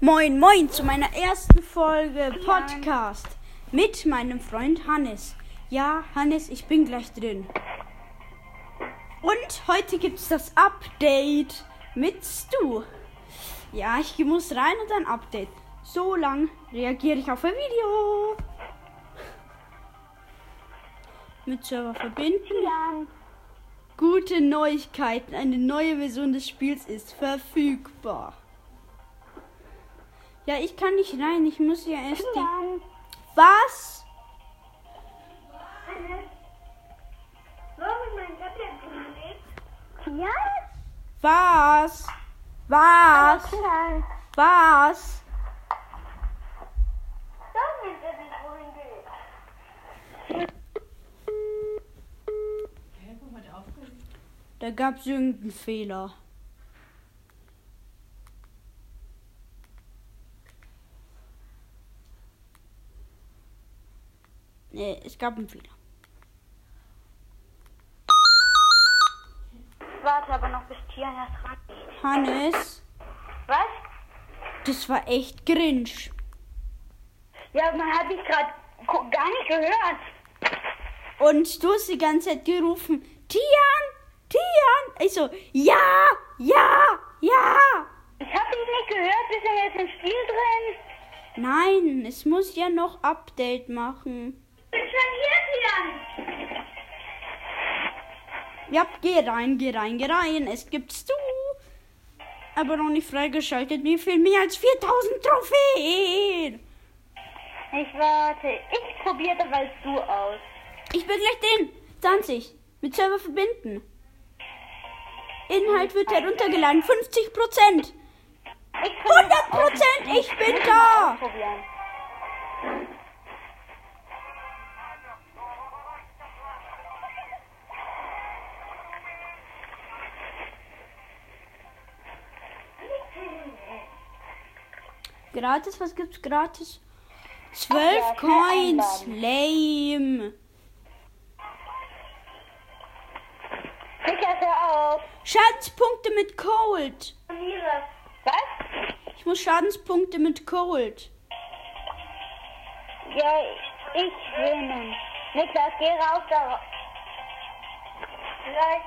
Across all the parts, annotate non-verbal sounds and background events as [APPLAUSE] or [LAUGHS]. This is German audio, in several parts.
Moin, moin zu meiner ersten Folge Podcast mit meinem Freund Hannes. Ja, Hannes, ich bin gleich drin. Und heute gibt's das Update mit Stu. Ja, ich muss rein und ein Update. So lang reagiere ich auf ein Video. Mit Server verbinden. Gute Neuigkeiten. Eine neue Version des Spiels ist verfügbar. Ja, ich kann nicht rein. Ich muss ja erst die. Was? Was? Was? Was? Da gab's irgendeinen Fehler. Nee, es gab einen Fehler. Warte aber noch bis Tian erst ran. Hannes, Was? das war echt cringe. Ja, man hat dich gerade gar nicht gehört. Und du hast die ganze Zeit gerufen, Tian, Tian. Ich so, ja, ja, ja. Ich habe dich nicht gehört. Bist du jetzt im Spiel drin? Nein, es muss ja noch Update machen. Ja, geh rein, geh rein, geh rein. Es gibt's du. Aber noch nicht freigeschaltet. Mir fehlen mehr als 4000 Trophäen. Ich warte. Ich probiere dabei du aus. Ich bin gleich drin. 20. Mit Server verbinden. Inhalt wird heruntergeladen. 50 Prozent. Ich 100%, ich bin da. Gratis, was gibt's gratis? 12 ja, schnell Coins. Lame. Sicher hör auf. Schadenspunkte mit Cold. Was? Ich muss Schadenspunkte mit Cold. Ja, ich will nun. Niklas, geh raus da. Vielleicht.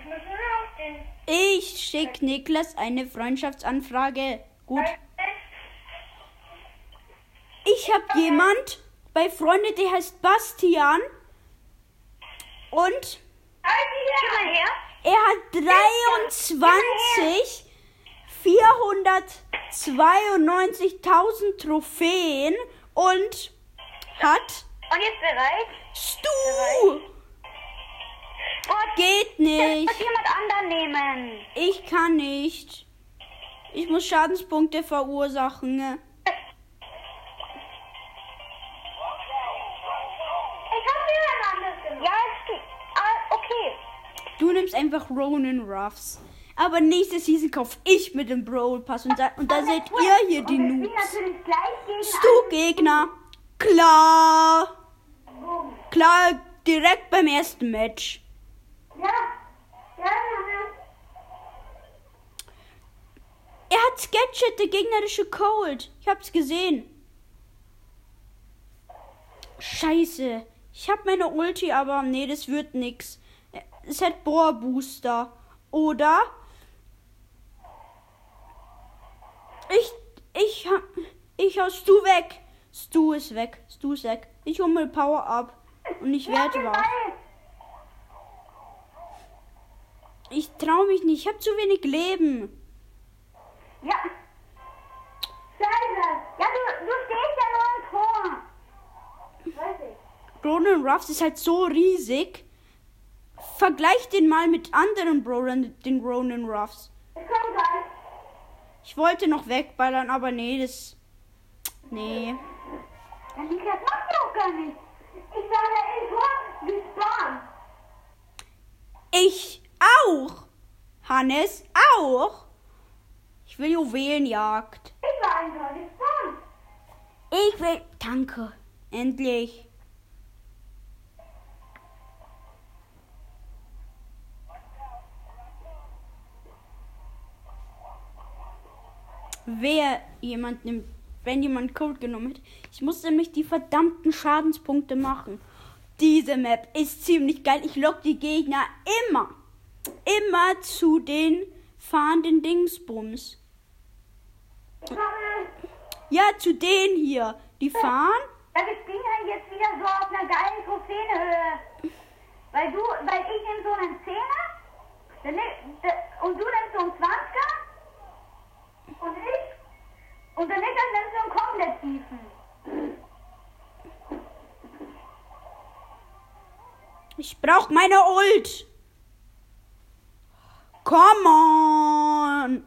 Ich muss nur rausgehen. Ich schick Niklas eine Freundschaftsanfrage. Gut. Ich hab jemand bei Freunde, der heißt Bastian. Und er hat 23 492.000 Trophäen und hat Und jetzt bereit? Stu. Gott, Geht nicht. muss jemand anderen nehmen. Ich kann nicht. Ich muss Schadenspunkte verursachen. Ich geht. Ah, okay. Du nimmst einfach Ronin Ruffs. Aber nächste Season kauf ich mit dem Brawl Pass und da, und da seht ihr hier die Noobs. spielen natürlich gleich gegen Stu Gegner. Klar. Klar, direkt beim ersten Match. Ja. Ja, ja. Er hat Sketchet, der gegnerische Cold. Ich hab's gesehen. Scheiße. Ich hab meine Ulti, aber nee, das wird nix. Es hat Bohr Booster. Oder? Ich, ich, ich hau Stu weg. Stu ist weg. Stu ist weg. Ich hol mal Power ab. Und ich werde Ja, Ich trau mich nicht. Ich hab zu wenig Leben. Ja. Scheiße. Ja, du, du stehst ja nur im Tor. Weiß ich. Ronan Ruffs ist halt so riesig. Vergleich den mal mit anderen Brawlern, den Ronan Ruffs. Ich. Ich wollte noch wegballern, aber nee, das. Nee. Niklas macht ja auch gar nicht. Ich sage Tor, wie Spahn. Ich auch. Hannes auch. Ich will Juwelenjagd. Ich war ein wie Spahn. Ich will. Danke. Endlich. wer jemand nimmt, wenn jemand Code genommen hat. Ich muss nämlich die verdammten Schadenspunkte machen. Diese Map ist ziemlich geil. Ich lock die Gegner immer, immer zu den fahrenden Dingsbums. Ich Ja, zu denen hier. Die fahren. ja, wir spielen halt jetzt wieder so auf einer geilen Trophäenhöhe. Weil du, weil ich nehme so einen Zehner und du nimmst so einen 20er und ich und der Niklas nimmt so einen komplett tiefen. Ich brauch meine Ult. Come on.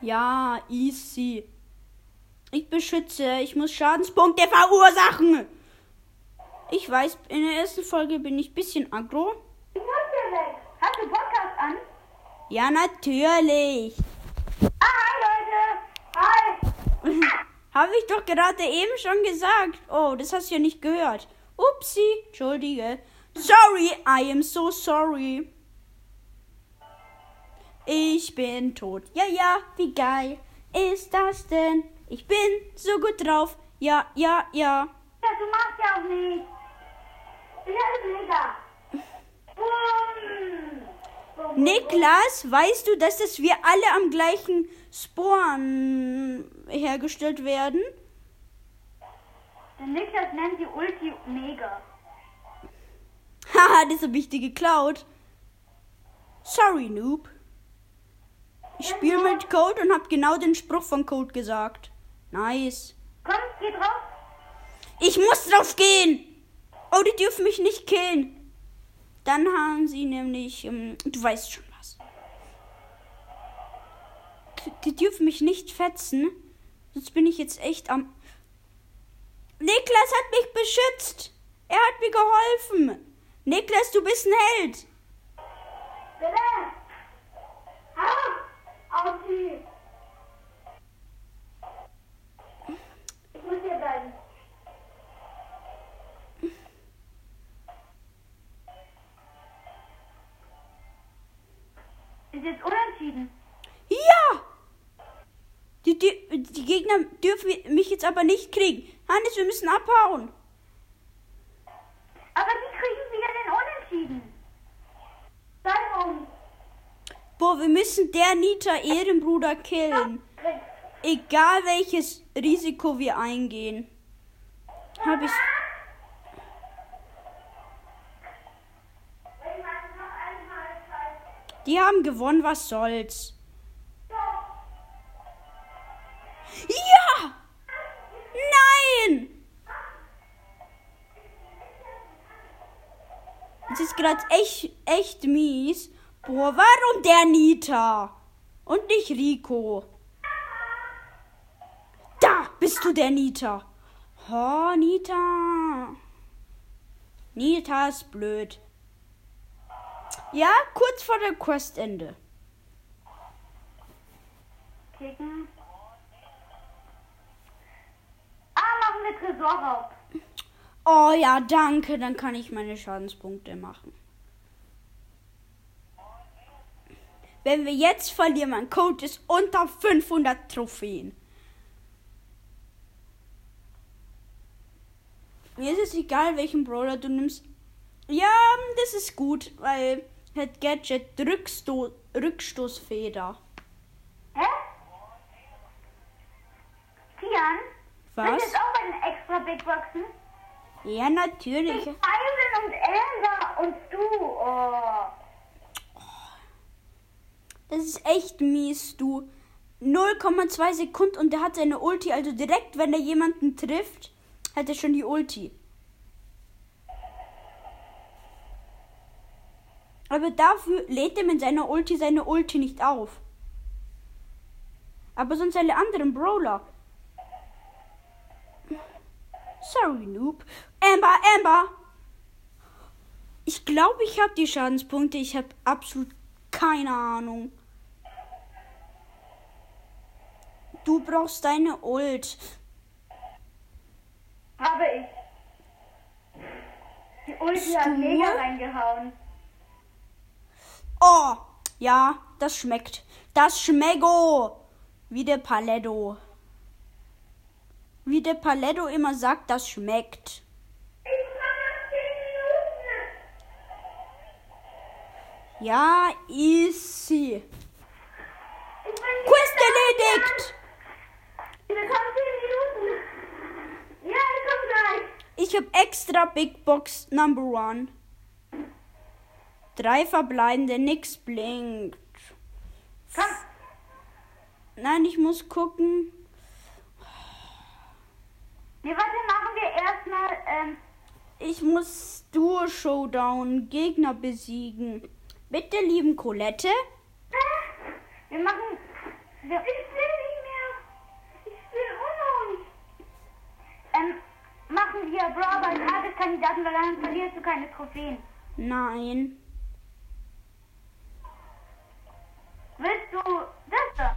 Ja, easy. Ich beschütze. Ich muss Schadenspunkte verursachen. Ich weiß, in der ersten Folge bin ich ein bisschen aggro. Ich muss hier weg. Hast du Podcast an? Ja, natürlich. Ah, hi Leute. Hi. [LAUGHS] Habe ich doch gerade eben schon gesagt. Oh, das hast du ja nicht gehört. Upsi, entschuldige. Sorry, I am so sorry. Ich bin tot. Ja, ja, wie geil ist das denn? Ich bin so gut drauf. Ja, ja, ja. Ja, du machst ja auch nichts. Ich mega. Bumm, Niklas, weißt du, dass das wir alle am gleichen Spawn hergestellt werden? Der Niklas nennt die Ulti Mega. Haha, [LAUGHS] das habe ich dir geklaut. Sorry, Noob. Ich spiele mit Code und habe genau den Spruch von Code gesagt. Nice. Komm, geh drauf. Ich muss drauf gehen. Oh, die dürfen mich nicht killen. Dann haben sie nämlich, ähm, du weißt schon was. Die dürfen mich nicht fetzen. Sonst bin ich jetzt echt am. Niklas hat mich beschützt. Er hat mir geholfen. Niklas, du bist ein Held. Bitte. Ah, Auti. Ich muss hier bleiben. Ist jetzt unentschieden. Ja! Die, die, die Gegner dürfen mich jetzt aber nicht kriegen. Hannes, wir müssen abhauen. Aber die kriegen wieder den Unentschieden. Sei uns. Boah, wir müssen der Nita Ehrenbruder killen. Egal welches Risiko wir eingehen. Hab ich. Die haben gewonnen, was soll's. Ja! Nein! Das ist gerade echt, echt mies. Boah, warum der Nita? Und nicht Rico. Da bist du der Nita. Oh, Nita. Nita ist blöd. Ja, kurz vor der Questende. Kicken. Ah, machen wir Tresorraub. Oh ja, danke. Dann kann ich meine Schadenspunkte machen. Wenn wir jetzt verlieren, mein Code ist unter 500 Trophäen. Mir ist es egal, welchen Brawler du nimmst. Ja, das ist gut, weil hat Gadget Rücksto Rückstoßfeder. Hä? Kian? Was? Du jetzt auch bei den extra Big Boxen? Ja, natürlich. Ich Ivan und Elsa und du. Oh. Das ist echt mies, du. 0,2 Sekunden und der hat seine Ulti, also direkt, wenn er jemanden trifft, hat er schon die Ulti. Aber dafür lädt er mit seiner Ulti seine Ulti nicht auf. Aber sonst alle anderen Brawler. Sorry, Noob. Amber, Amber! Ich glaube, ich habe die Schadenspunkte. Ich habe absolut keine Ahnung. Du brauchst deine Ult. Habe ich. Die Ulti hat mega reingehauen. Oh, ja, das schmeckt. Das schmecko. Wie der Paletto. Wie der Paletto immer sagt, das schmeckt. Ich mache noch 10 Minuten. Ja, easy. Quest erledigt! Wir kommen 10 Minuten. Ja, ich komm gleich. Ich habe extra Big Box Number One. Drei verbleibende, nix blinkt. Komm. Nein, ich muss gucken. Nee, warte, machen wir erstmal, ähm, Ich muss Duo Showdown Gegner besiegen. Bitte, lieben Colette. wir machen, wir, ich will nicht mehr. Ich will Uno. Ähm, machen wir Brawl als Tageskandidaten, weil dann verlierst du keine Trophäen. Nein. Willst du das da?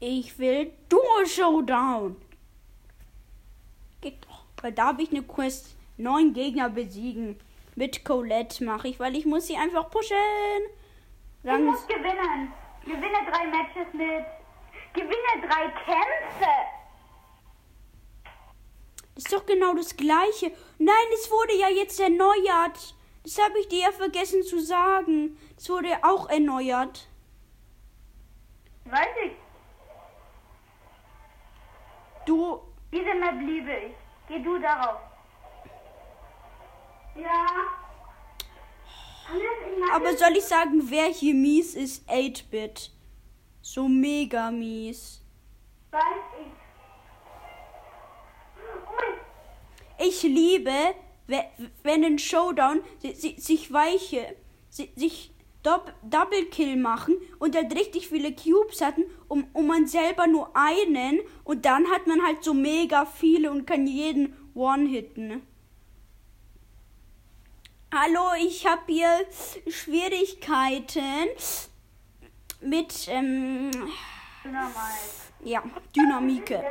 Ich will Duo Showdown. Geht doch. Weil da habe ich eine Quest. Neun Gegner besiegen. Mit Colette mache ich, weil ich muss sie einfach pushen. Dann musst gewinnen. Gewinne drei Matches mit. Gewinne drei Kämpfe. Ist doch genau das gleiche. Nein, es wurde ja jetzt erneuert. Das habe ich dir ja vergessen zu sagen. Es wurde auch erneuert. Weiß ich. Du, Diese Map liebe ich. Geh du darauf. Ja. Aber soll ich sagen, wer hier mies ist? 8-Bit. So mega mies. Weiß ich. Ich liebe, we- wenn ein Showdown si- si- sich weiche, si- sich Double Kill machen und dann richtig viele Cubes hatten, um, um man selber nur einen und dann hat man halt so mega viele und kann jeden One-Hitten. Hallo, ich habe hier Schwierigkeiten mit ähm, Normal. ja, Dynamike.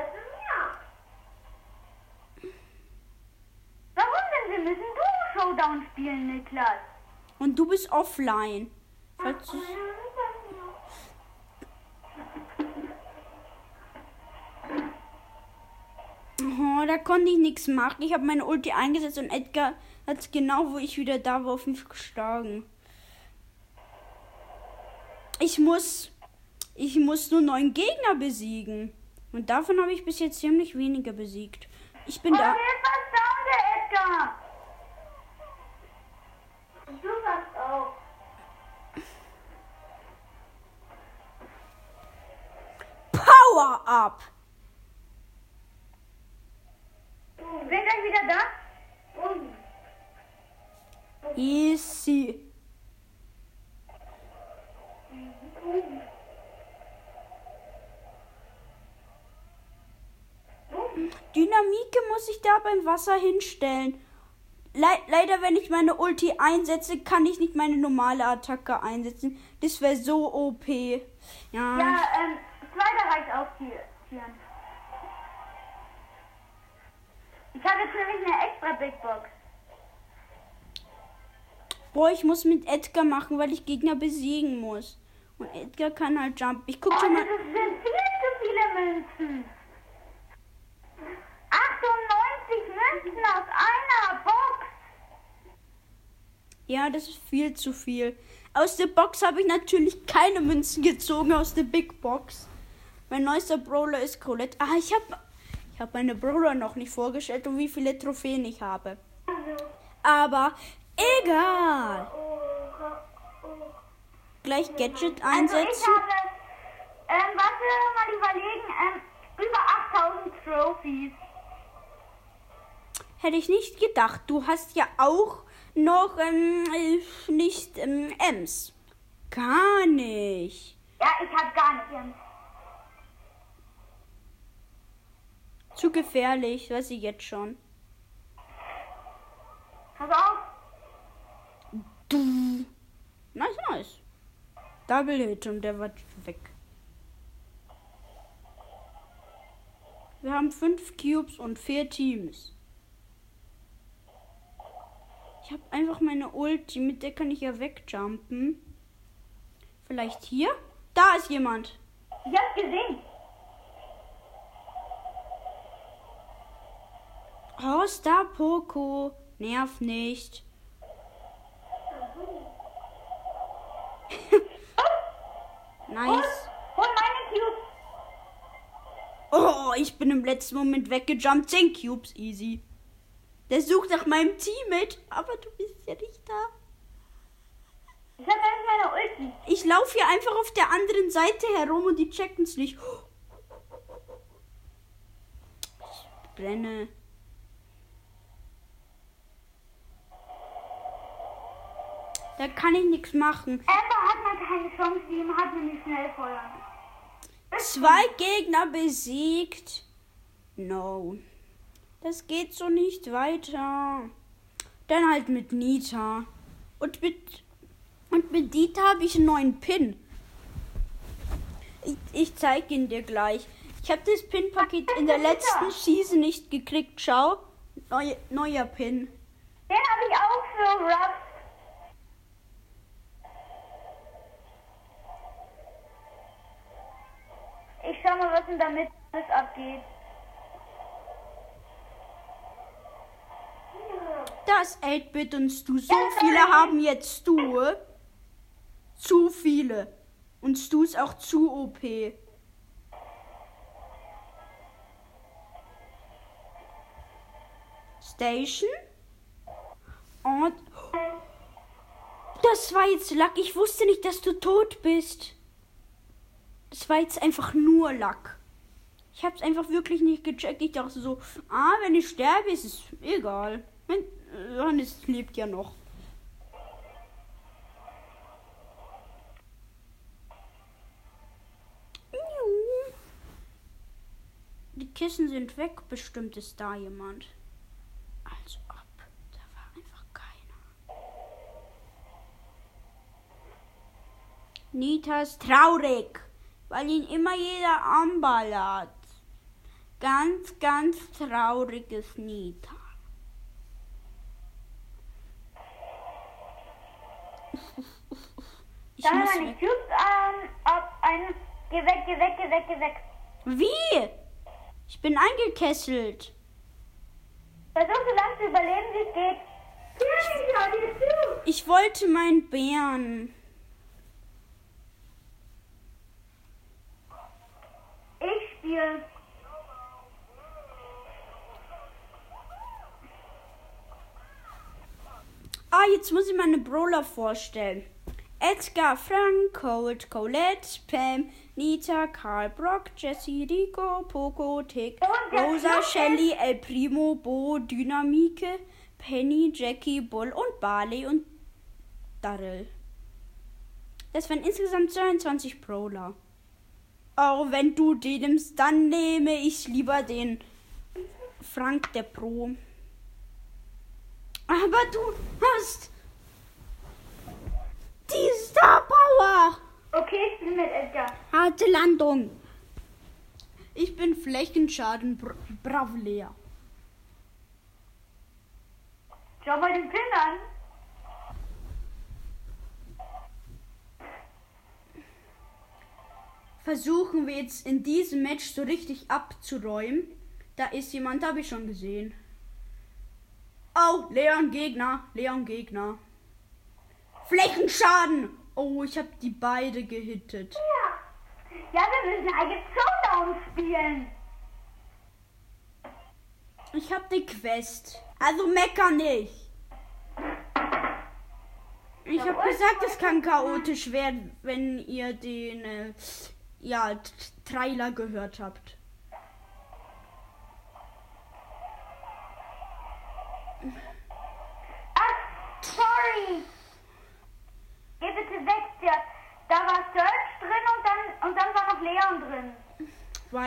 Warum denn? Wir müssen du Showdown spielen, Niklas. Und du bist offline. Falls Oh, da konnte ich nichts machen. Ich habe meine Ulti eingesetzt und Edgar hat genau, wo ich wieder da war, auf mich geschlagen. Ich muss. Ich muss nur neun Gegner besiegen. Und davon habe ich bis jetzt ziemlich wenige besiegt. Ich bin Oh, da. down, der Edgar. Und du fast auch. Power up! Sind gleich wieder da? Und Easy. Dynamike muss ich da beim Wasser hinstellen. Le leider, wenn ich meine Ulti einsetze, kann ich nicht meine normale Attacke einsetzen. Das wäre so OP. Ja. Ja, ähm, zweiter reicht auch hier. Ich habe jetzt nämlich eine extra Big Box. Boah, ich muss mit Edgar machen, weil ich Gegner besiegen muss. Und Edgar kann halt jump. Ich guck Oh, schon das mal. sind viel zu viele Münzen. 98 Münzen aus einer Box. Ja, das ist viel zu viel. Aus der Box habe ich natürlich keine Münzen gezogen, aus der Big Box. Mein neuester Brawler ist Colette. Ah, ich habe ich hab meine Brawler noch nicht vorgestellt und wie viele Trophäen ich habe. Aber egal. Gleich Gadget Also ich einsetzen. habe, ähm, warte mal überlegen, ähm, über 8000 Trophies. Hätte ich nicht gedacht. Du hast ja auch noch ähm, äh, nicht ähm, Ems. Gar nicht. Ja, ich habe gar nicht. Jens. Zu gefährlich, weiß ich jetzt schon. Pass auf. Du. Nice, nice. Double Hit und der war weg. Wir haben fünf Cubes und vier Teams. Ich habe einfach meine Ulti, mit der kann ich ja wegjumpen. Vielleicht hier? Da ist jemand. Ich hab's gesehen. Oh, Star Poco. Nerv nicht. [LAUGHS] nice. Hol meine Cubes. Oh, ich bin im letzten Moment weggejumpt. 10 Cubes, easy. Der sucht nach meinem Teammate, aber du bist ja nicht da. Ich hab nicht meine Ulti. Ich laufe hier einfach auf der anderen Seite herum und die checken es nicht. Ich brenne. Da kann ich nichts machen. Amber hat mal keine Chance, die hat nämlich schnell feuern. Zwei Gegner besiegt. No. Das geht so nicht weiter. Dann halt mit Nita. Und mit, und mit Nita habe ich einen neuen Pin. Ich, ich zeige ihn dir gleich. Ich habe das Pin-Paket in der letzten Season nicht gekriegt. Schau. Neu, neuer Pin. Den habe ich auch für Ruff. Ich schau mal, was denn damit alles abgeht. Das 8-Bit und Stu. So viele haben jetzt Stu. Zu viele. Und Stu ist auch zu OP. Station. Und. Das war jetzt Lack. Ich wusste nicht, dass du tot bist. Das war jetzt einfach nur Lack. Ich hab's einfach wirklich nicht gecheckt. Ich dachte so, ah, wenn ich sterbe, ist es egal. Wenn, Johannes lebt ja noch. Die Kissen sind weg, bestimmt ist da jemand. Also ab. Da war einfach keiner. Nita ist traurig, weil ihn immer jeder anballert. Ganz, ganz trauriges Nita. Ich Dann muss meine weg. Cubes ähm, ab einen. Geh weg, geh weg, geh weg, geh weg. Wie? Ich bin eingekesselt. Versuch so lange zu überleben, wie es geht. Ich wollte meinen Bären. Ich spiele. Ah, jetzt muss ich meine Brawler vorstellen. Edgar, Frank, Colt, Colette, Pam, Nita, Karl, Brock, Jesse, Rico, Poco, Tick, Rosa, Shelly, El Primo, Bo, Dynamike, Penny, Jackie, Bull und Barley und Daryl. Das waren insgesamt 22 Brawler. Auch wenn du den nimmst, dann nehme ich lieber den Frank der Pro. Aber du hast die Star Power. Okay, ich spiele mit Edgar. Harte Landung. Ich bin Flächenschaden Bra Bravleer. Schau mal den Pin an. Versuchen wir jetzt in diesem Match so richtig abzuräumen. Da ist jemand, habe ich schon gesehen. Oh, Leon Gegner, Leon Gegner. Flächenschaden. Oh, ich habe die beide gehittet. Ja. Ja, wir müssen eigentlich Showdown spielen. Ich habe die Quest. Also mecker nicht. Ich habe gesagt, es kann chaotisch werden, wenn ihr den äh, ja, Trailer gehört habt.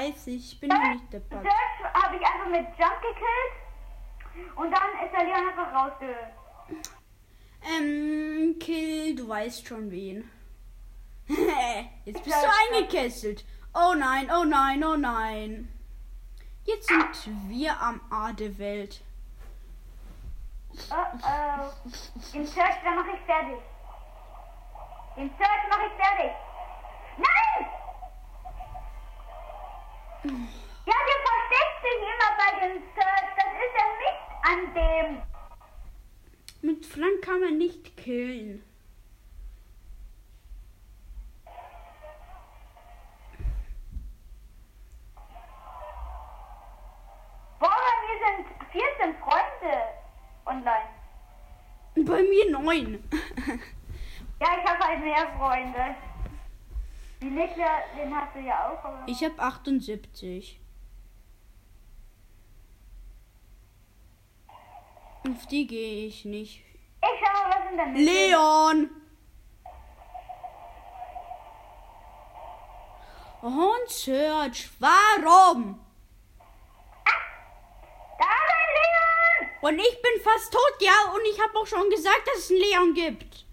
Weiß ich, ich bin ja nicht deppert. Search habe ich einfach mit Jump gekillt. Und dann ist der Leon einfach rausgehört. Ähm, Kill, du weißt schon wen. [LAUGHS] Jetzt bist du eingekesselt. Oh nein, oh nein, oh nein. Jetzt sind wir am A der Welt. Oh oh. Den Search, dann mache ich fertig. Den Search mache ich fertig. Nein! Ja, der versteckt sich immer bei dem Search. Das ist ja nicht an dem. Mit Frank kann man nicht killen. Boah, bei mir sind 14 Freunde online. Bei mir neun. Ja, ich habe halt mehr Freunde. Die Niklas, den hast du ja auch. Aber Ich habe 78. Auf die gehe ich nicht. ich schau mal, was in der Mitte Leon! Und Search, warum? Da ist ein Leon! Und ich bin fast tot, ja, und ich habe auch schon gesagt, dass es einen Leon gibt.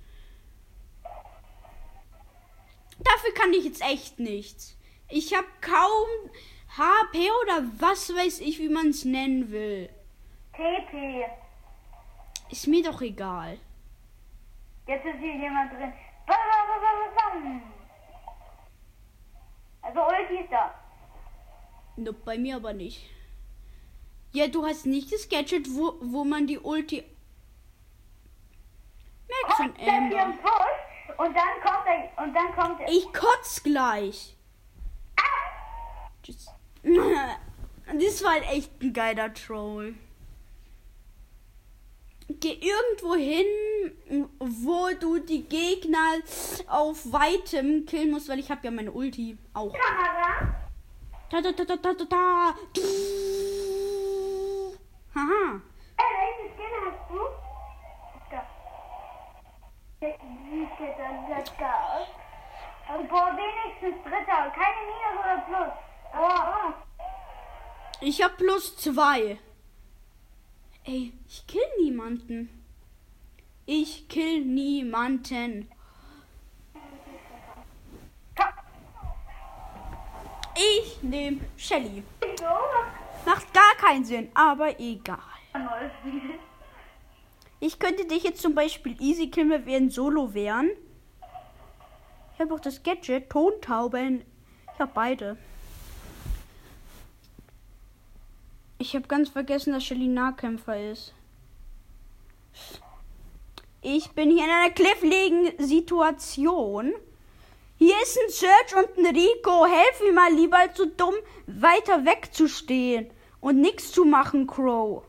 Dafür kann ich jetzt echt nichts. Ich habe kaum HP oder was weiß ich, wie man es nennen will. TP. Ist mir doch egal. Jetzt ist hier jemand drin. Bam, bam, bam, bam, bam. Also Ulti ist da. Nope, bei mir aber nicht. Ja, du hast nicht das Gadget, wo, wo man die Ulti. Dann hier Amber. Und dann kommt er und dann kommt er. Ich kotz gleich. Ah! Tschüss. [LAUGHS] Das war halt echt ein geiler Troll. Geh irgendwo hin, wo du die Gegner auf weitem killen musst, weil ich habe ja meine Ulti auch. Kamera. Da, da, da, da, da, da, da. Haha. Äh, welche Skin hast du? Da. Der sieht dann da aus. Und boah, wenigstens Dritter. Keine Minus oder Plus. Oh. Ich hab plus zwei. Ey, ich kill niemanden. Ich kill niemanden. Ich nehm Shelly. Macht gar keinen Sinn, aber egal. Ich könnte dich jetzt zum Beispiel easy killen, wenn wir in Solo wären. Ich habe auch das Gadget, Tontauben. Ich habe beide. Ich habe ganz vergessen, dass Shelly Nahkämpfer ist. Ich bin hier in einer kniffligen Situation. Hier ist ein Search und ein Rico. Helf mir mal lieber, als so dumm weiter wegzustehen und nichts zu machen, Crow.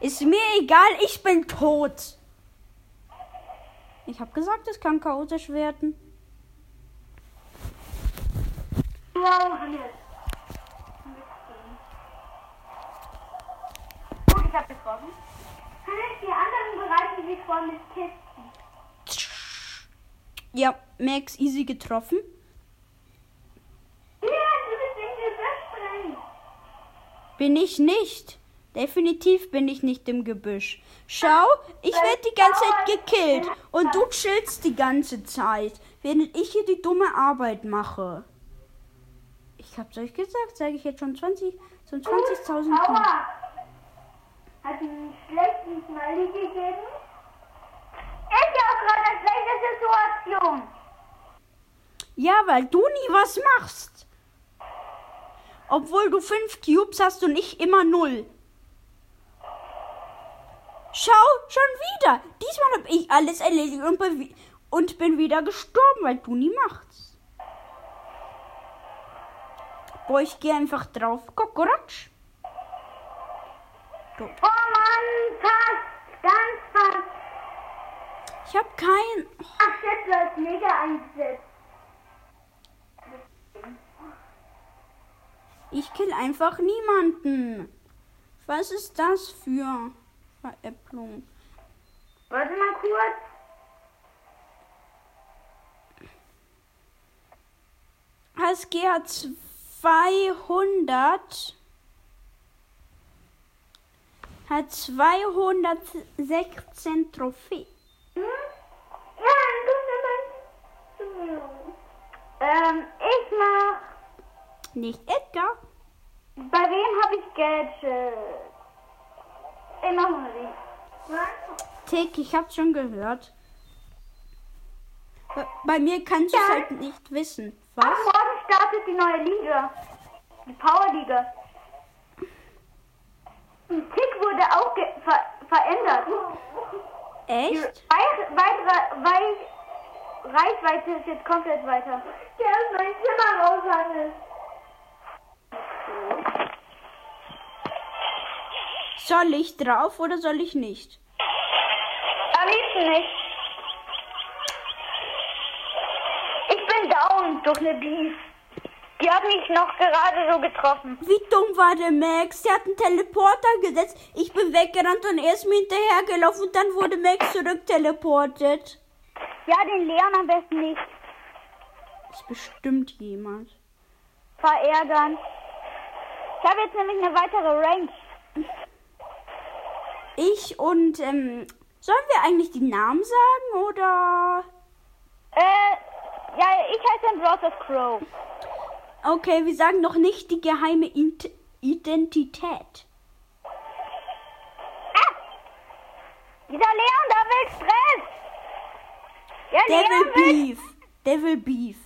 Ist mir egal, ich bin tot. Ich habe gesagt, es kann chaotisch werden. Wow. Gut, ich hab getroffen. Die anderen bereiten sich vor mit Kisten. Ja, Max easy getroffen. Ja, du bist drin. Bin ich nicht. Definitiv bin ich nicht im Gebüsch. Schau, ich werde die ganze Zeit gekillt und du chillst die ganze Zeit, während ich hier die dumme Arbeit mache. Ich hab's euch gesagt, sage ich jetzt schon 20, so 20.000 Mal. Hat einen schlechten Smiley gegeben? Ist ja auch gerade eine schlechte Situation. Ja, weil du nie was machst. Obwohl du fünf Cubes hast und ich immer null. Schau, schon wieder. Diesmal habe ich alles erledigt und, und bin wieder gestorben, weil du nie machst. Boah, ich gehe einfach drauf. Kokoratsch. Oh Mann, fast. Ganz fast. Ich habe kein... Ach, jetzt läuft mega eingesetzt. Ich kill einfach niemanden. Was ist das für Veräpplung? Warte mal kurz. HSG hat 200 hat 216 Trophäen. Hm? Ja. Ähm, ich mach. Nicht Edgar. Bei wem habe ich Gadget? Ich mach mal die. Was? Tick, ich hab's schon gehört. Bei, bei mir kannst du es Ja. halt nicht wissen. Was? morgen startet die neue Liga. Die Powerliga. Tick wurde auch ver verändert. Echt? Wei- weitere Wei Reichweite ist jetzt komplett weiter. Der ist mein Zimmer raus, Hannes. Soll ich drauf oder soll ich nicht? Nicht. Ich bin down durch eine Beef. Die hat mich noch gerade so getroffen. Wie dumm war der Max? Der hat einen Teleporter gesetzt. Ich bin weggerannt und er ist mir hinterhergelaufen und dann wurde Max zurückteleportet. Ja, den Leon am besten nicht ist bestimmt jemand. verärgern. Ich habe jetzt nämlich eine weitere Range. Ich und, ähm, sollen wir eigentlich die Namen sagen oder? Äh, ja, ich heiße Ambrosius Crow. Okay, wir sagen noch nicht die geheime Int Identität. Ah! Dieser Leon, da will Stress. Ja, Devil Leon. Beef. Devil Beef.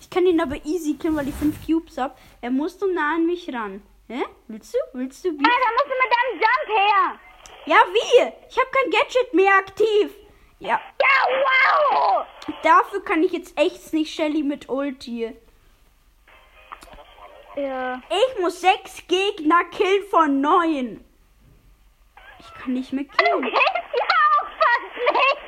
Ich kann ihn aber easy killen, weil ich fünf Cubes hab. Er muss so nah an mich ran. Hä? Willst du? Willst du Beef? Ah, da musst du mit deinem Jump her. Ja, wie? Ich habe kein Gadget mehr aktiv. Ja, Ja, wow. dafür kann ich jetzt echt nicht Shelly mit Ulti. Ja. Ich muss sechs Gegner killen von neun. Ich kann nicht mehr Du killen. kennst ja auch fast nicht.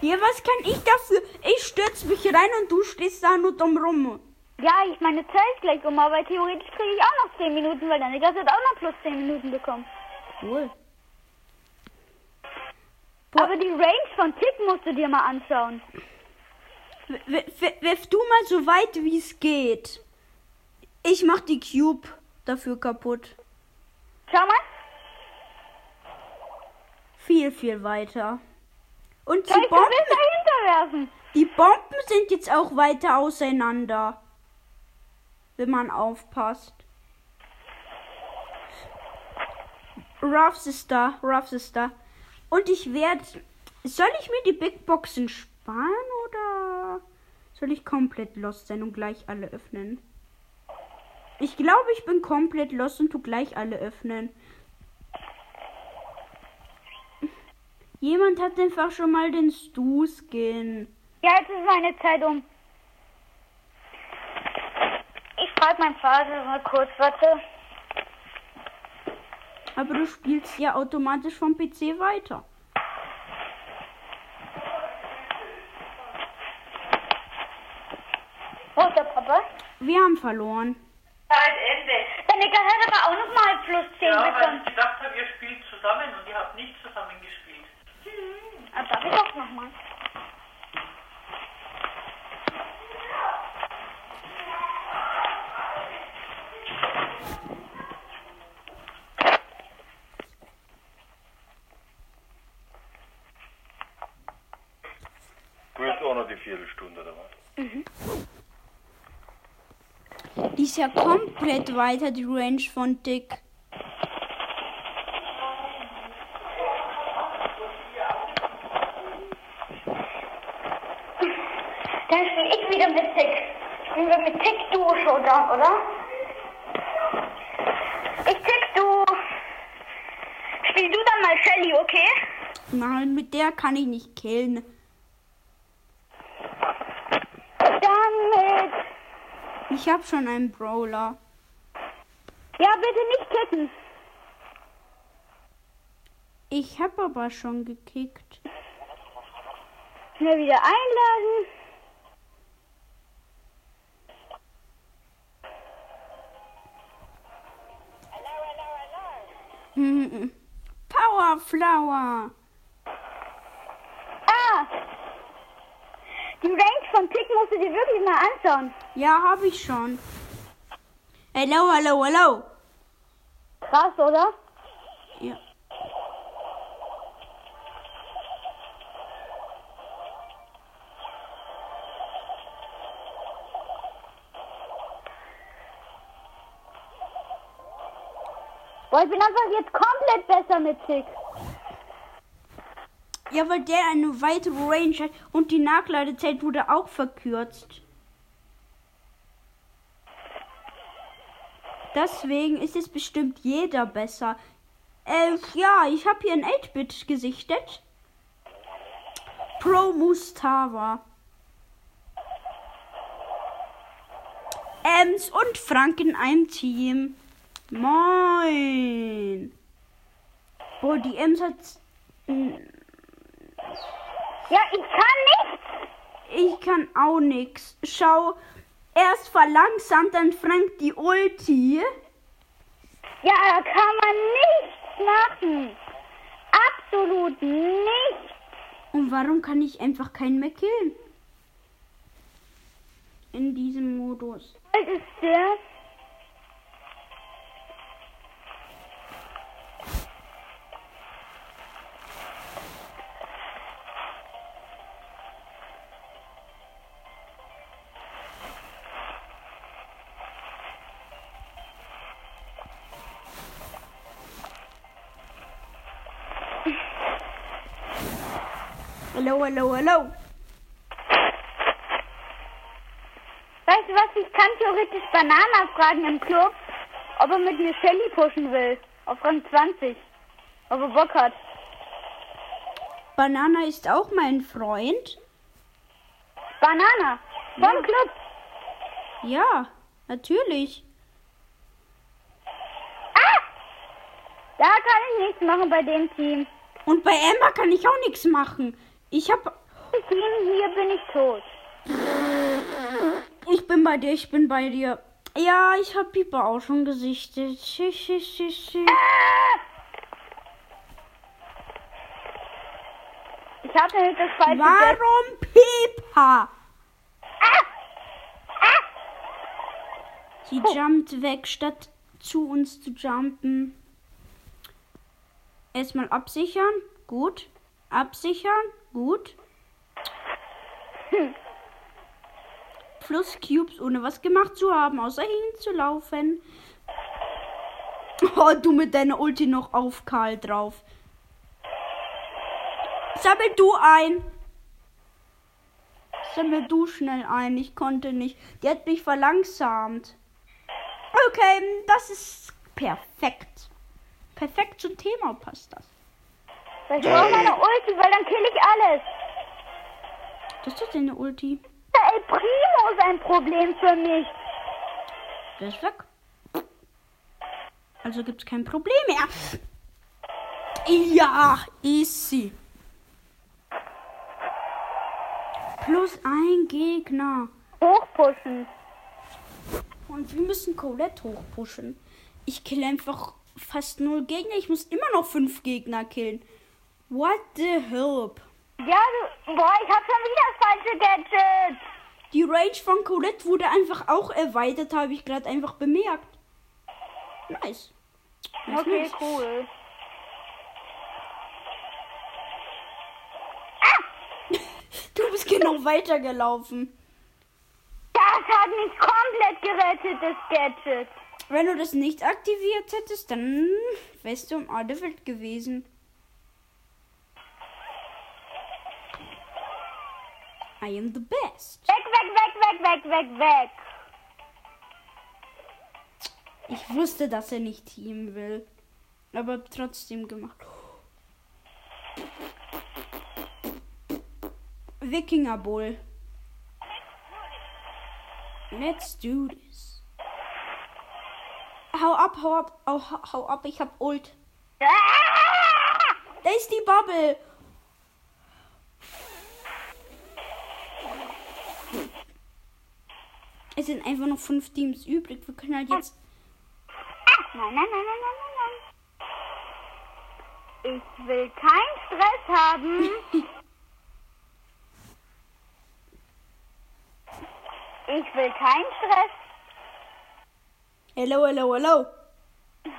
Ja, was kann ich dafür? Ich stürz mich rein und du stehst da nur dumm rum. Ja, ich meine Zeit gleich um, aber theoretisch kriege ich auch noch 10 Minuten, weil deine Klasse hat auch noch plus 10 Minuten bekommen. Cool. Aber die Range von Tick musst du dir mal anschauen. Wirf du mal so weit, wie es geht. Ich mach die Cube dafür kaputt. Schau mal. Viel, viel weiter. Und die Bomben, dahinter werfen? die Bomben sind jetzt auch weiter auseinander. Wenn man aufpasst. Ruffs ist da, Ruffs ist da. Und ich werde. Soll ich mir die Big Boxen sparen oder soll ich komplett lost sein und gleich alle öffnen? Ich glaube, ich bin komplett lost und tu gleich alle öffnen. Jemand hat einfach schon mal den Stu-Skin. Ja, jetzt ist meine Zeit um. Ich frage meinen Vater mal kurz, warte. Aber du spielst ja automatisch vom PC weiter. Wo ist der Papa? Wir haben verloren. Zeitende. Deine Klasse hat aber auch noch mal plus 10 Ja, weil bekommen. ich gedacht habe, ihr spielt zusammen und ihr habt nicht zusammen gespielt. Ah, darf ich auch noch ist ja komplett weiter, die Range von Dick. Dann spiele ich wieder mit Tick. Spielen wir mit Tick Duo Showdown, oder? Ich Tick du. Spiel du dann mal Shelly, okay? Nein, mit der kann ich nicht killen. Damit. Ich hab schon einen Brawler. Ja, bitte nicht kicken. Ich hab aber schon gekickt. Schnell wieder einladen. [LAUGHS] Mhm. Power Flower. Ah! Die Range von Tick musst du dir wirklich mal anschauen. Ja, hab ich schon. Hello, hello, hello. Krass, oder? Ja. Boah, ich bin einfach jetzt komplett besser mit Tick. Ja, weil der eine weitere Range hat und die Nachladezeit wurde auch verkürzt. Deswegen ist es bestimmt jeder besser. Äh, ja, ich habe hier ein 8-Bit gesichtet. Pro Mustafa. Ems und Frank in einem Team. Moin. Boah, die Ems hat. Ja, ich kann nichts. Ich kann auch nix. Schau, erst verlangsamt dann Frank die Ulti. Ja, da kann man nichts machen. Absolut nichts. Und warum kann ich einfach keinen mehr killen? In diesem Modus. Was ist das? Hallo, hallo, hallo. Weißt du was, ich kann theoretisch Banana fragen im Club, ob er mit mir Shelly pushen will. Auf Rang 20. Ob er Bock hat. Banana ist auch mein Freund. Banana. Vom Club. Ja, natürlich. Ah! Da kann ich nichts machen bei dem Team. Und bei Emma kann ich auch nichts machen. Ich hab. Im Team hier bin ich tot. Ich bin bei dir, ich bin bei dir. Ja, ich hab Piper auch schon gesichtet. Schi, schi, schi, schi. Ich hatte das falsche. Warum Piper? Sie jumpt weg, statt zu uns zu jumpen. Erstmal absichern. Gut. Absichern. Gut. Plus Cubes, ohne was gemacht zu haben, außer hinzulaufen. Oh, du mit deiner Ulti noch auf Karl drauf. Sammel du ein. Sammel du schnell ein. Ich konnte nicht. Die hat mich verlangsamt. Okay, das ist perfekt. Perfekt zum Thema passt das. Ich brauche meine Ulti, weil dann kill ich alles. Das ist deine Ulti. Der El Primo ist ein Problem für mich. Der ist weg. Also gibt's kein Problem mehr. Ja, easy. Plus ein Gegner. Hochpushen. Und wir müssen Colette hochpushen. Ich kill einfach fast null Gegner. Ich muss immer noch fünf Gegner killen. What the help? Ja, du. Boah, ich hab schon wieder das falsche Gadget. Die Range von Colette wurde einfach auch erweitert, habe ich gerade einfach bemerkt. Nice. nice Okay, nice. cool. [LAUGHS] Du bist genau weitergelaufen. Das hat mich komplett gerettet, das Gadget. Wenn du das nicht aktiviert hättest, dann wärst du im Adevelt gewesen. I am the best. Weg, weg, weg, weg, weg, weg, weg. Ich wusste, dass er nicht teamen will. Aber trotzdem gemacht. Wikinger Bull. Let's do this. Hau ab, hau ab, hau, hau ab, ich hab Ult. Ah! Da ist die Bubble. Es sind einfach noch fünf Teams übrig. Wir können halt jetzt. Nein, nein, nein, nein, nein, nein, nein. Ich will keinen Stress haben. [LAUGHS] Ich will keinen Stress Hello, hello, hello.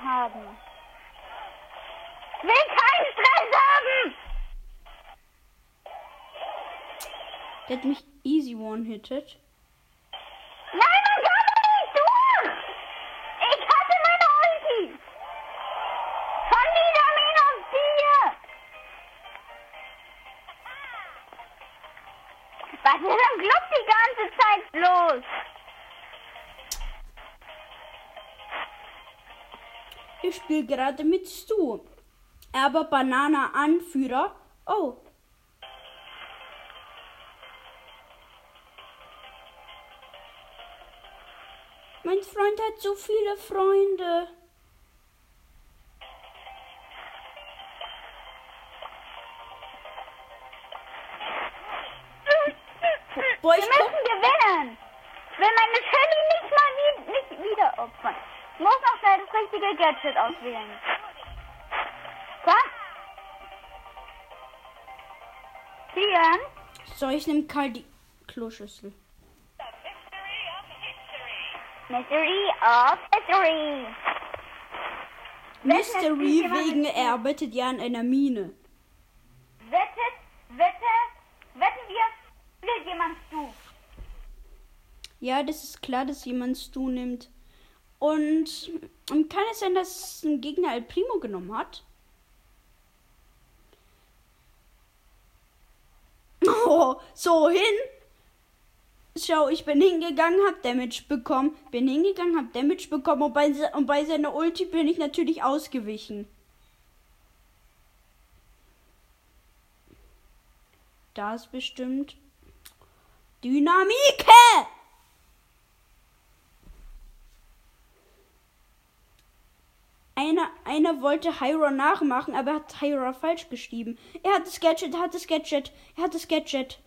haben. Ich will keinen Stress haben. Der hat mich easy one-hitted. Ich spiele gerade mit Stu. Aber Banana Anführer. Oh. Mein Freund hat so viele Freunde. Boah, Wir müssen gewinnen. Will meine Shelly nicht mal wie, nicht wieder opfern. Muss noch schnell das richtige Gadget auswählen. Komm. Ziehen. so, ich nehme Karl die Kloschüssel. Mystery of Mystery. Mystery wegen er arbeitet ja an einer Mine. Wettet, wette, wetten wir, spielt jemand zu. Ja, das ist klar, dass jemand Stu nimmt. Und ähm, kann es sein, dass ein Gegner El Primo genommen hat? [LAUGHS] Oh, so hin. Schau, ich bin hingegangen, hab Damage bekommen. Bin hingegangen, hab Damage bekommen und bei, und bei seiner Ulti bin ich natürlich ausgewichen. Da ist bestimmt Dynamike! Einer, einer wollte Hyra nachmachen, aber er hat Hyra falsch geschrieben. Er hat das Gadget, er hat das Gadget, er hat das Gadget.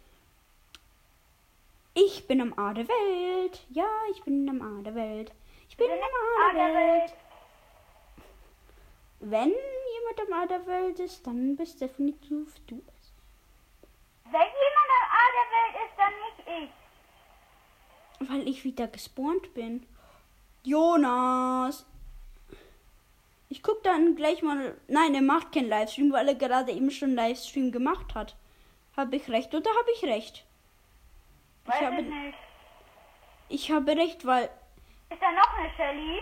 Ich bin am A der Welt. Ja, ich bin am A der Welt. Ich bin am A der Welt. Wenn jemand am A der Welt ist, dann bist definitiv du es. Wenn jemand am A der Welt ist, dann nicht ich. Weil ich wieder gespawnt bin. Jonas. Ich guck dann gleich mal. Nein, er macht keinen Livestream, weil er gerade eben schon Livestream gemacht hat. Habe ich recht oder habe ich recht? Ich Weiß habe, ich nicht. ich habe recht, weil. Ist da noch eine Shelly?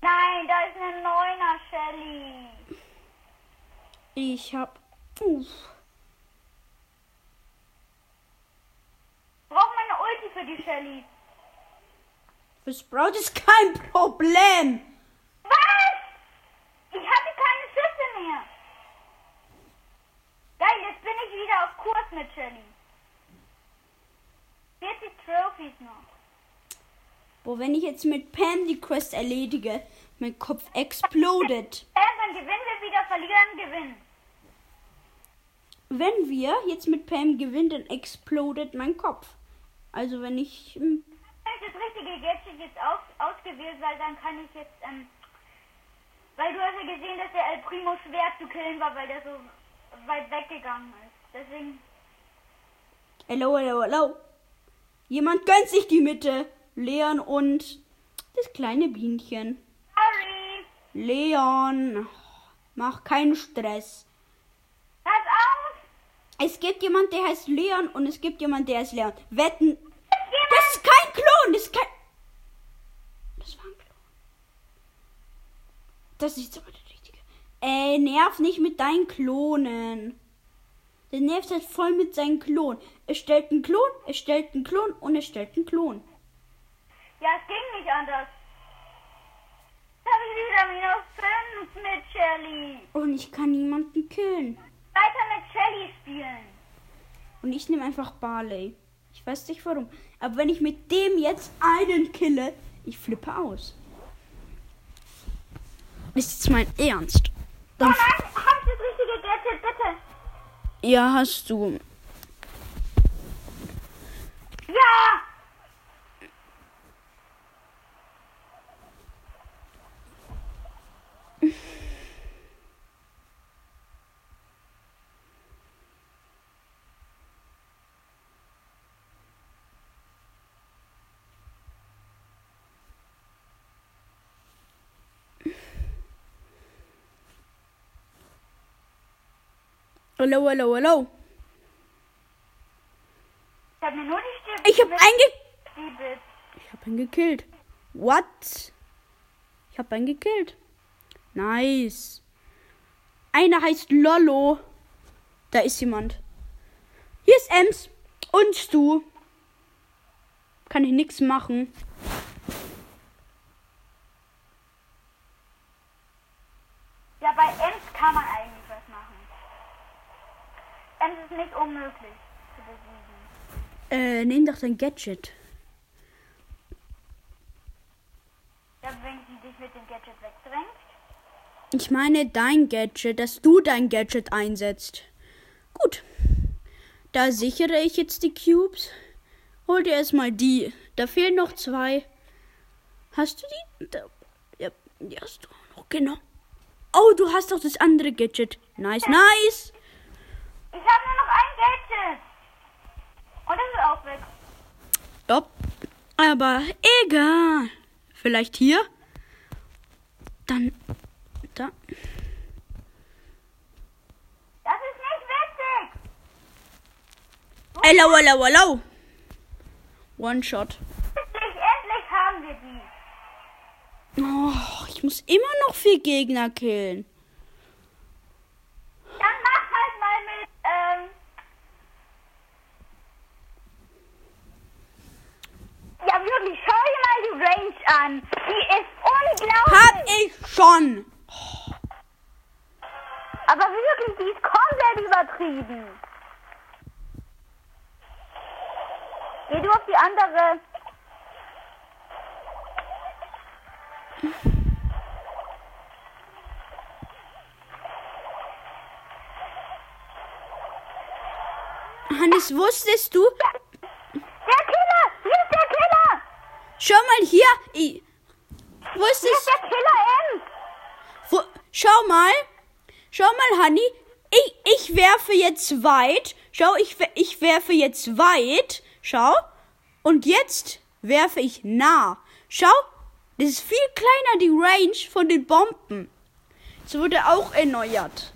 Nein, da ist eine Neuner Shelly. Ich habe. Uff. Braucht man eine Ulti für die Shelly? Für Sprout ist kein Problem. Was? Ich hatte keine Schüsse mehr. Geil, jetzt bin ich Kurs mit Shelly. 40 Trophies noch. Boah, wenn ich jetzt mit Pam die Quest erledige, mein Kopf explodet. Äh, [LAUGHS] dann gewinnen wir wieder, verlieren, gewinnen. Wenn wir jetzt mit Pam gewinnen, dann explodet mein Kopf. Also wenn ich. hm, Ich habe das richtige Gadget jetzt aus, ausgewählt, weil dann kann ich jetzt, ähm, weil du hast ja gesehen, dass der El Primo schwer zu killen war, weil der so weit weggegangen ist. Deswegen, Hello, hello, hello. Jemand gönnt sich die Mitte. Leon und das kleine Bienchen. sorry. Leon, mach keinen Stress. Pass auf. Es gibt jemand, der heißt Leon und es gibt jemand, der heißt Leon. Wetten. Jemand, Das ist kein Klon, das ist kein. Das war ein Klon. Das ist aber der richtige. Ey, nerv nicht mit deinen Klonen. Der nervt halt voll mit seinen Klon. Er stellt einen Klon, er stellt einen Klon und er stellt einen Klon. ja, es ging nicht anders. Jetzt habe ich wieder minus 5 mit Shelly. Und ich kann niemanden killen. Weiter mit Shelly spielen. Und ich nehme einfach Barley. Ich weiß nicht warum. Aber wenn ich mit dem jetzt einen kille, ich flippe aus. Ist jetzt mein Ernst. Oh Dann nein, hab das richtige Gadget, bitte. Ja, hast du. Ja. Hallo, hallo, hallo. Ich hab mir nur die Stimme. Ich habe einen gekillt. Ich hab einen gekillt. What? Ich hab einen gekillt. Nice. Einer heißt Lollo. Da ist jemand. Hier ist Ems und du. Kann ich nichts machen. Ja, bei Ems kann man eigentlich. Ist nicht unmöglich zu besiegen. Äh, nimm doch dein Gadget. Ja, wenn sie dich mit dem Gadget wegdrängt. Ich meine dein Gadget, dass du dein Gadget einsetzt. Gut. Da sichere ich jetzt die Cubes. Hol dir erstmal die. Da fehlen noch zwei. Hast du die? Da, ja, die hast du auch noch, genau. Oh, du hast doch das andere Gadget. Nice, nice. Ich habe nur noch ein Gadget. Und das ist auch weg. Stopp. Aber egal. Vielleicht hier? Dann. Da. Das ist nicht witzig. Hello, hello, hello. One shot. Endlich, endlich haben wir die. Oh, ich muss immer noch vier Gegner killen. Hannes, wusstest du? Der Killer! Hier ist der Killer! Schau mal hier. Ich, Hier ist wusstest der Killer wo, Schau mal. Schau mal, Hanni. Ich, ich werfe jetzt weit. Schau, ich, ich werfe jetzt weit. Schau. Und jetzt werfe ich nah. Schau. Das ist viel kleiner die Range von den Bomben. Es wurde auch erneuert.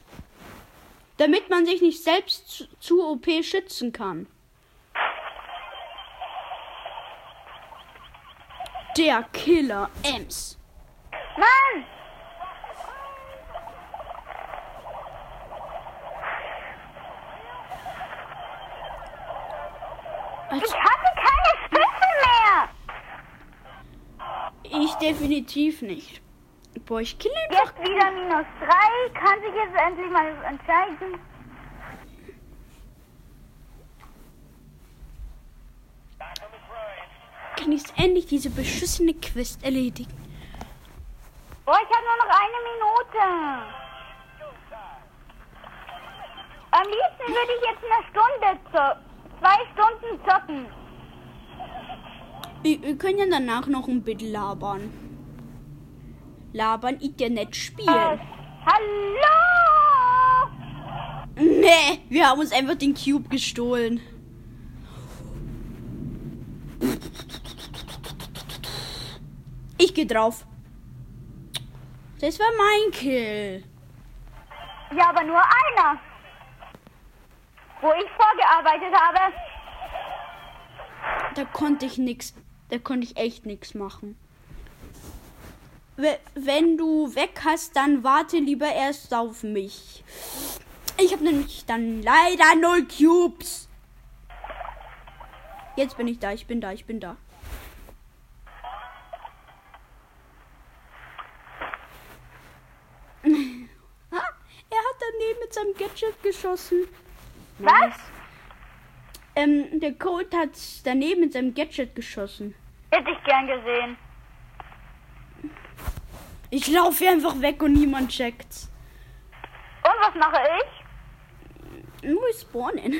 Damit man sich nicht selbst zu, zu OP schützen kann. Der Killer Ems. Mann! Ich hatte keine Spitzen mehr! ich definitiv nicht. Boah, ich kille Jetzt wieder minus drei. Kann sich jetzt endlich mal entscheiden. kann ich endlich diese beschissene Quest erledigen. Boah, ich habe nur noch eine Minute. Am liebsten würde ich jetzt eine Stunde zo zwei Stunden zocken. Wir, wir können ja danach noch ein bisschen labern. Labern, Internet Äh, spielen. hallo! Nee, wir haben uns einfach den Cube gestohlen. Ich geh drauf. Das war mein Kill. Ja, aber nur einer. Wo ich vorgearbeitet habe. Da konnte ich nix. Da konnte ich echt nix machen. We- Wenn du weg hast, dann warte lieber erst auf mich. Ich habe nämlich dann leider null Cubes. Jetzt bin ich da, ich bin da, ich bin da. [LAUGHS] Ah, er hat daneben mit seinem Gadget geschossen. Was? Ähm, der Colt hat daneben mit seinem Gadget geschossen. Hätte ich gern gesehen. Ich laufe einfach weg und niemand checkt's. Und was mache ich? Nur spawnen.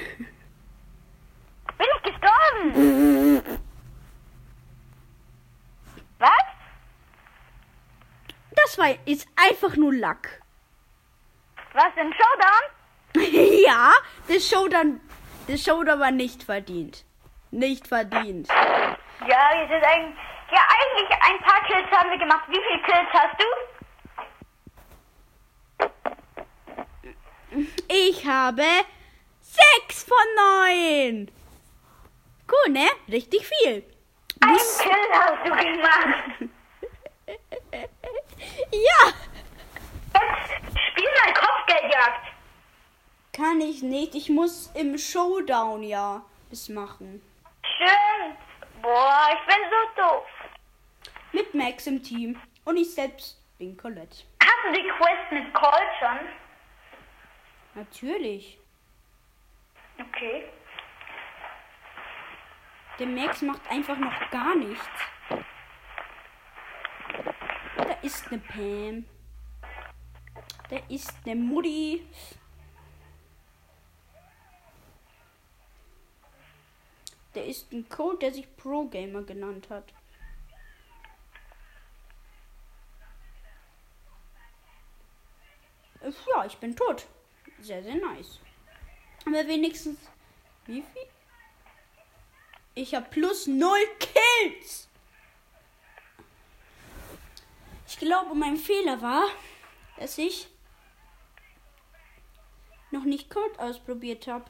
Bin ich gestorben? Was? Das war ist einfach nur Lack. Was im Showdown? [LAUGHS] ja, das Showdown, das Showdown war nicht verdient. Nicht verdient. Ja, wir sind eigentlich. Ja, eigentlich ein paar Kills haben wir gemacht. Wie viele Kills hast du? Ich habe sechs von neun. Cool, ne? Richtig viel. Ein Kill hast du gemacht. [LAUGHS] Ja. Jetzt spiel mal Kopfgeldjagd. Kann ich nicht. Ich muss im Showdown ja das machen. Schön. Boah, ich bin so doof. Mit Max im Team. Und ich selbst bin Colette. Hast du die Quest mit Call schon? Natürlich. Okay. Der Max macht einfach noch gar nichts. Da ist eine Pam. Da ist eine Mutti. Da ist ein Code, der sich Pro Gamer genannt hat. Ja, ich bin tot. Sehr, sehr nice. Aber wenigstens. Wie viel? Ich habe plus 0 Kills. Ich glaube, mein Fehler war, dass ich noch nicht Code ausprobiert habe.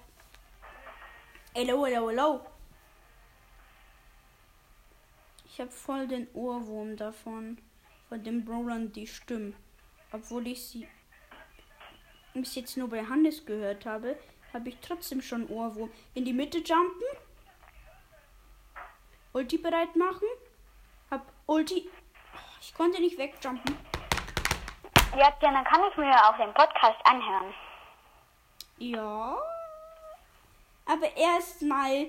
Hello, hello, hello. Ich habe voll den Ohrwurm davon. Von den Brawlern, die stimmen. Obwohl ich sie bis jetzt nur bei Hannes gehört habe, habe ich trotzdem schon Ohrwurm. In die Mitte jumpen. Ulti bereit machen. Hab Ulti. Oh, ich konnte nicht wegjumpen. Ja, dann kann ich mir auch den Podcast anhören. Ja. Aber erstmal.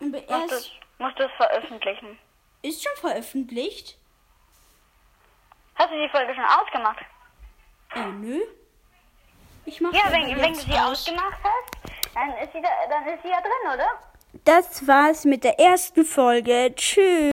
Aber erst musst du es veröffentlichen. ist schon veröffentlicht. Hast du die Folge schon ausgemacht? Äh, nö. Ich mach Ja, wenn, wenn du sie aus. ausgemacht hast, dann ist sie da, dann ist sie ja drin, oder? Das war's mit der ersten Folge. Tschüss.